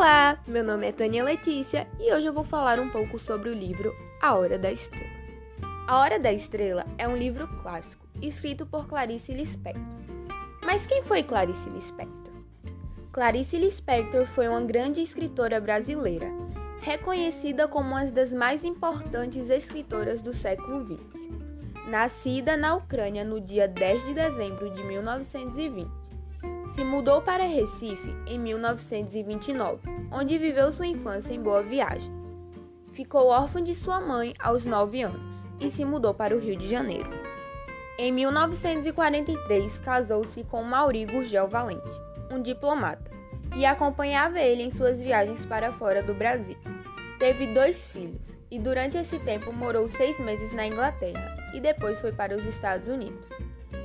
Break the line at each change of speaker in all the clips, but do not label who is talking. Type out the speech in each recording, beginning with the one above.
Olá, meu nome é Tânia Letícia e hoje eu vou falar um pouco sobre o livro A Hora da Estrela. A Hora da Estrela é um livro clássico, escrito por Clarice Lispector. Mas quem foi Clarice Lispector? Clarice Lispector foi uma grande escritora brasileira, reconhecida como uma das mais importantes escritoras do século XX. Nascida na Ucrânia no dia 10 de dezembro de 1920, se mudou para Recife em 1929, onde viveu sua infância em Boa Viagem. Ficou órfã de sua mãe aos 9 anos e se mudou para o Rio de Janeiro. Em 1943, casou-se com Mauri Gurgel Valente, um diplomata, e acompanhava ele em suas viagens para fora do Brasil. Teve dois filhos e durante esse tempo morou seis meses na Inglaterra e depois foi para os Estados Unidos.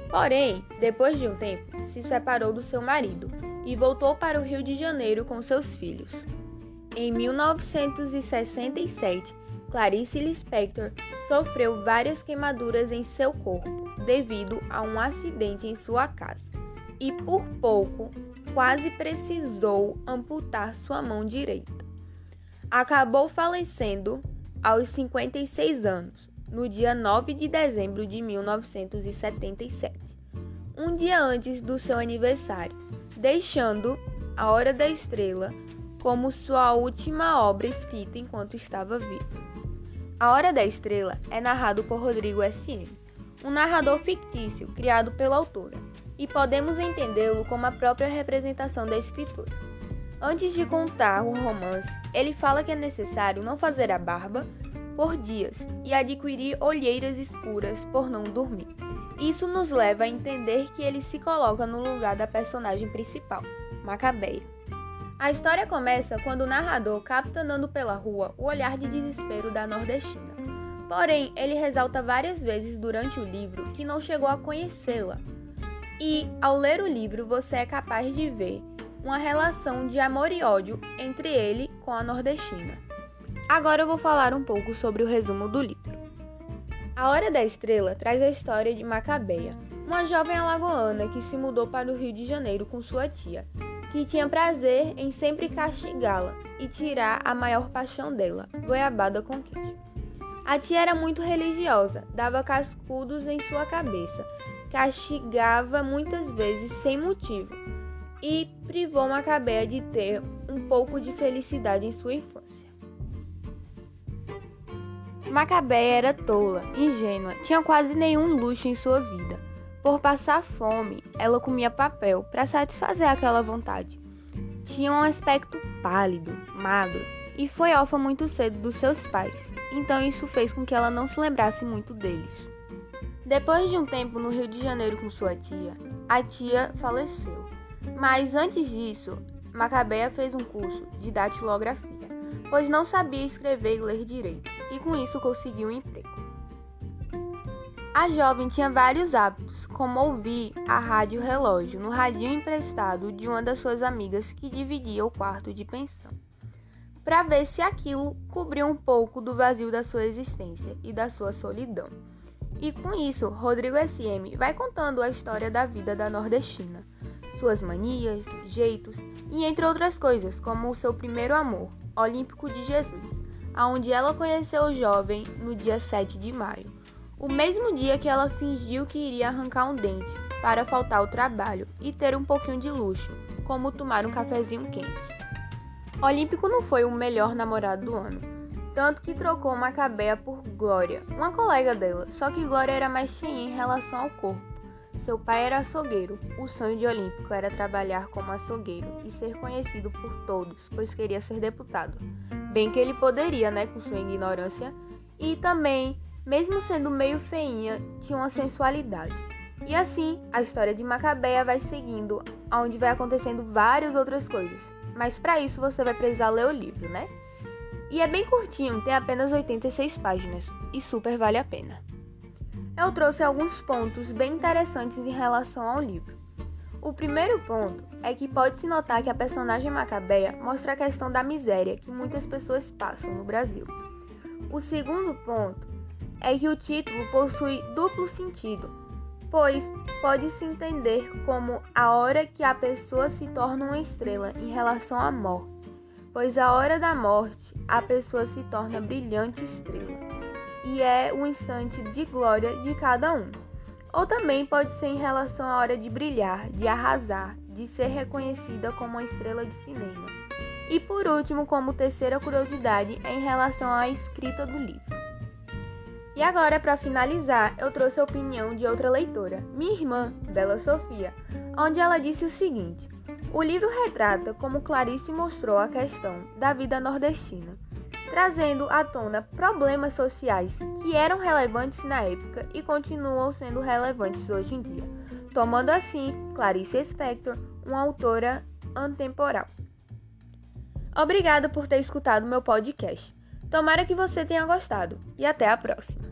Porém, depois de um tempo, se separou do seu marido e voltou para o Rio de Janeiro com seus filhos. Em 1967, Clarice Lispector sofreu várias queimaduras em seu corpo devido a um acidente em sua casa e, por pouco, quase precisou amputar sua mão direita. Acabou falecendo aos 56 anos, no dia 9 de dezembro de 1977 um dia antes do seu aniversário, deixando A Hora da Estrela como sua última obra escrita enquanto estava vivo. A Hora da Estrela é narrado por Rodrigo S.M., um narrador fictício criado pela autora, e podemos entendê-lo como a própria representação da escritora. Antes de contar o romance, ele fala que é necessário não fazer a barba por dias e adquirir olheiras escuras por não dormir. Isso nos leva a entender que ele se coloca no lugar da personagem principal, Macabeia. A história começa quando o narrador capta andando pela rua o olhar de desespero da nordestina. Porém, ele ressalta várias vezes durante o livro que não chegou a conhecê-la. E, ao ler o livro, você é capaz de ver uma relação de amor e ódio entre ele com a nordestina. Agora eu vou falar um pouco sobre o resumo do livro. A Hora da Estrela traz a história de Macabeia, uma jovem alagoana que se mudou para o Rio de Janeiro com sua tia, que tinha prazer em sempre castigá-la e tirar a maior paixão dela, goiabada com queijo. A tia era muito religiosa, dava cascudos em sua cabeça, castigava muitas vezes sem motivo e privou Macabeia de ter um pouco de felicidade em sua infância. Macabéia era tola, ingênua, tinha quase nenhum luxo em sua vida. Por passar fome, ela comia papel para satisfazer aquela vontade. Tinha um aspecto pálido, magro, e foi órfã muito cedo dos seus pais, então isso fez com que ela não se lembrasse muito deles. Depois de um tempo no Rio de Janeiro com sua tia, a tia faleceu. Mas antes disso, Macabéia fez um curso de datilografia, pois não sabia escrever e ler direito e com isso conseguiu um emprego. A jovem tinha vários hábitos, como ouvir a rádio relógio no radinho emprestado de uma das suas amigas que dividia o quarto de pensão, para ver se aquilo cobria um pouco do vazio da sua existência e da sua solidão. E com isso, Rodrigo SM vai contando a história da vida da nordestina, suas manias, jeitos e entre outras coisas, como o seu primeiro amor, Olímpico de Jesus aonde ela conheceu o jovem no dia 7 de maio, o mesmo dia que ela fingiu que iria arrancar um dente para faltar ao trabalho e ter um pouquinho de luxo, como tomar um cafezinho quente. Olímpico não foi o melhor namorado do ano, tanto que trocou Macabeia por Glória, uma colega dela, só que Glória era mais cheinha em relação ao corpo. Seu pai era açougueiro. O sonho de Olímpico era trabalhar como açougueiro e ser conhecido por todos, pois queria ser deputado. Bem que ele poderia, né, com sua ignorância. E também, mesmo sendo meio feinha, tinha uma sensualidade. E assim, a história de Macabeia vai seguindo, onde vai acontecendo várias outras coisas. Mas para isso você vai precisar ler o livro, né? E é bem curtinho, tem apenas 86 páginas e super vale a pena. Eu trouxe alguns pontos bem interessantes em relação ao livro. O primeiro ponto é que pode-se notar que a personagem Macabeia mostra a questão da miséria que muitas pessoas passam no Brasil. O segundo ponto é que o título possui duplo sentido, pois pode-se entender como a hora que a pessoa se torna uma estrela em relação à morte, pois a hora da morte a pessoa se torna brilhante estrela, e é o instante de glória de cada um. Ou também pode ser em relação à hora de brilhar, de arrasar, de ser reconhecida como uma estrela de cinema. E por último, como terceira curiosidade, é em relação à escrita do livro. E agora, para finalizar, eu trouxe a opinião de outra leitora, minha irmã, Bela Sofia, onde ela disse o seguinte: O livro retrata como Clarice mostrou a questão da vida nordestina, trazendo à tona problemas sociais que eram relevantes na época e continuam sendo relevantes hoje em dia, tomando assim Clarice Spector uma autora antemporal. Obrigada por ter escutado meu podcast. Tomara que você tenha gostado e até a próxima.